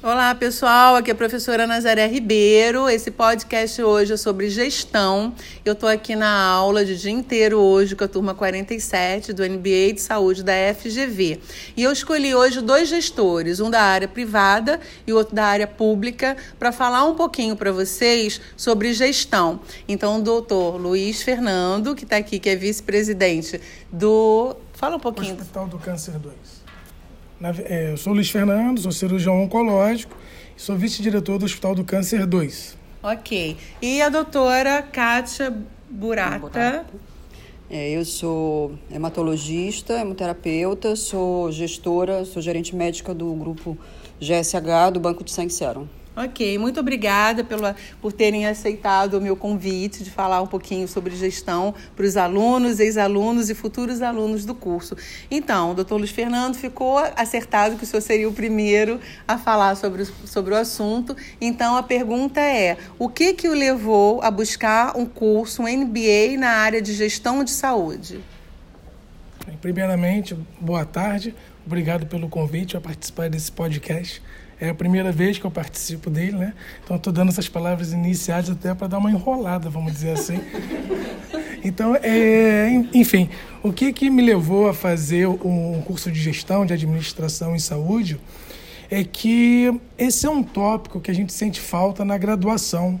Olá, pessoal. Aqui é a professora Nazaré Ribeiro. Esse podcast hoje é sobre gestão. Eu estou aqui na aula de dia inteiro hoje com a turma 47 do NBA de Saúde da FGV. E eu escolhi hoje dois gestores, um da área privada e outro da área pública, para falar um pouquinho para vocês sobre gestão. Então, o doutor Luiz Fernando, que está aqui, que é vice-presidente do. Fala um pouquinho. Hospital do Câncer 2. Na, é, eu sou Luiz Fernando, sou cirurgião oncológico e sou vice-diretor do Hospital do Câncer 2. Ok. E a doutora Kátia Burata? É, eu sou hematologista, hemoterapeuta, sou gestora, sou gerente médica do grupo GSH do Banco de Sangue Serum. Ok, muito obrigada pela, por terem aceitado o meu convite de falar um pouquinho sobre gestão para os alunos, ex-alunos e futuros alunos do curso. Então, doutor Luiz Fernando ficou acertado que o senhor seria o primeiro a falar sobre, sobre o assunto. Então, a pergunta é: o que, que o levou a buscar um curso, um MBA na área de gestão de saúde? Primeiramente, boa tarde. Obrigado pelo convite a participar desse podcast. É a primeira vez que eu participo dele, né? Então estou dando essas palavras iniciais até para dar uma enrolada, vamos dizer assim. Então, é, enfim, o que, que me levou a fazer um curso de gestão, de administração em saúde, é que esse é um tópico que a gente sente falta na graduação.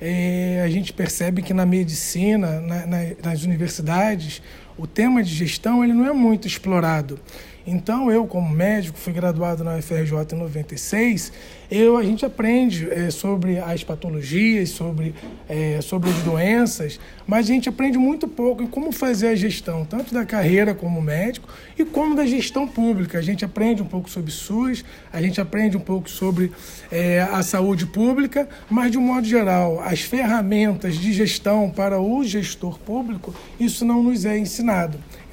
É, a gente percebe que na medicina, na, na, nas universidades, o tema de gestão ele não é muito explorado. Então, eu, como médico, fui graduado na UFRJ em 96, eu, a gente aprende é, sobre as patologias, sobre, é, sobre as doenças, mas a gente aprende muito pouco em como fazer a gestão, tanto da carreira como médico e como da gestão pública. A gente aprende um pouco sobre SUS, a gente aprende um pouco sobre é, a saúde pública, mas, de um modo geral, as ferramentas de gestão para o gestor público, isso não nos é ensinado.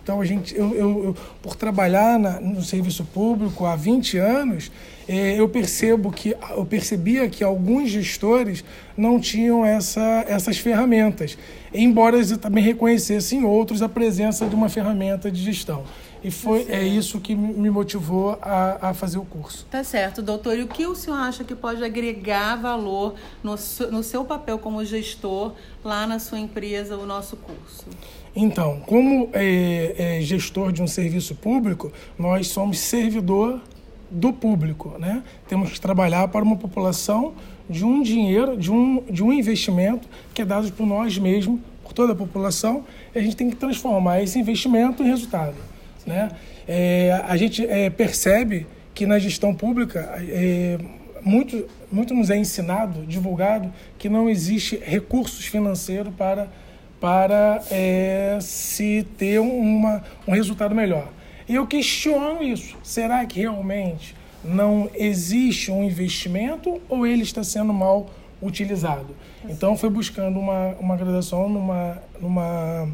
Então, a gente, eu, eu, eu por trabalhar na, no serviço público há 20 anos, eu percebo que eu percebia que alguns gestores não tinham essa, essas ferramentas, embora eles também reconhecessem em outros a presença de uma ferramenta de gestão. E foi tá é isso que me motivou a, a fazer o curso. Tá certo, doutor. E o que o senhor acha que pode agregar valor no, no seu papel como gestor lá na sua empresa, o nosso curso? Então, como é, é, gestor de um serviço público, nós somos servidor do público, né? Temos que trabalhar para uma população de um dinheiro, de um, de um investimento que é dado por nós mesmos, por toda a população, e a gente tem que transformar esse investimento em resultado, né? É, a gente é, percebe que na gestão pública é, muito, muito nos é ensinado, divulgado, que não existe recursos financeiros para para é, se ter uma, um resultado melhor. E eu questiono isso. Será que realmente não existe um investimento ou ele está sendo mal utilizado? Então, foi buscando uma, uma graduação numa, numa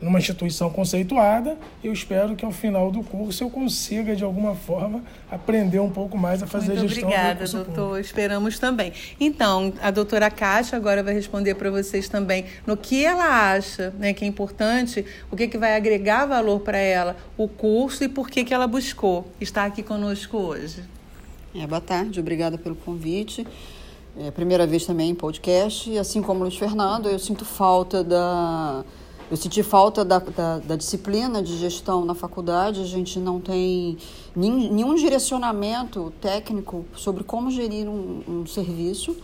numa instituição conceituada. Eu espero que ao final do curso eu consiga, de alguma forma, aprender um pouco mais a fazer Muito gestão obrigada, doutor. Público. Esperamos também. Então, a doutora Caixa agora vai responder para vocês também no que ela acha né, que é importante, o que, que vai agregar valor para ela, o curso e por que, que ela buscou estar aqui conosco hoje. É, boa tarde, obrigada pelo convite. É a primeira vez também em podcast, e assim como o Luiz Fernando, eu sinto falta da eu senti falta da, da, da, disciplina de gestão na faculdade, a gente não tem nenhum, nenhum direcionamento técnico sobre como gerir um, um serviço.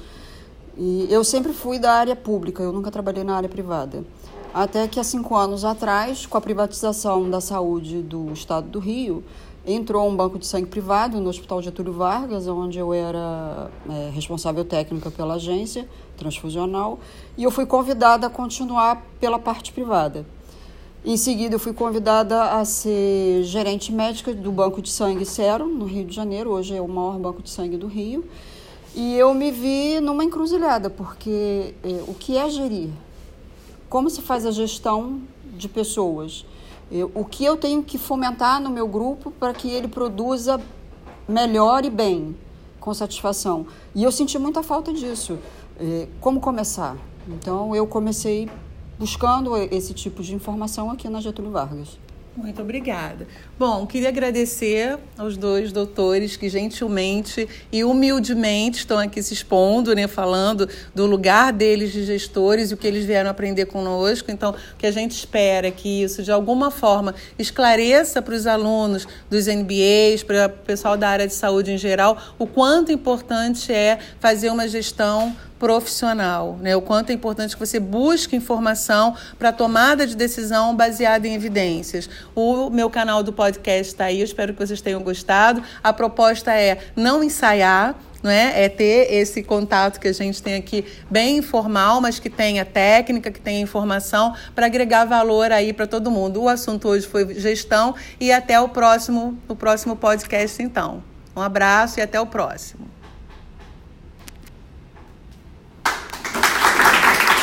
E eu sempre fui da área pública, eu nunca trabalhei na área privada. Até que há cinco anos atrás, com a privatização da saúde do estado do Rio, entrou um banco de sangue privado no Hospital Getúlio Vargas, onde eu era é, responsável técnica pela agência transfusional, e eu fui convidada a continuar pela parte privada. Em seguida, eu fui convidada a ser gerente médica do Banco de Sangue Serum, no Rio de Janeiro, hoje é o maior banco de sangue do Rio, e eu me vi numa encruzilhada, porque é, o que é gerir? Como se faz a gestão de pessoas? Eu, o que eu tenho que fomentar no meu grupo para que ele produza melhor e bem, com satisfação. E eu senti muita falta disso. É, como começar? Então eu comecei buscando esse tipo de informação aqui na Getúlio Vargas. Muito obrigada. Bom, queria agradecer aos dois doutores que gentilmente e humildemente estão aqui se expondo, né, falando do lugar deles de gestores e o que eles vieram aprender conosco. Então, o que a gente espera é que isso, de alguma forma, esclareça para os alunos dos NBAs, para o pessoal da área de saúde em geral, o quanto importante é fazer uma gestão profissional, né? O quanto é importante que você busque informação para tomada de decisão baseada em evidências. O meu canal do podcast está aí, eu espero que vocês tenham gostado. A proposta é não ensaiar, não é? é ter esse contato que a gente tem aqui bem informal, mas que tenha técnica, que tenha informação para agregar valor aí para todo mundo. O assunto hoje foi gestão e até o próximo, o próximo podcast então. Um abraço e até o próximo.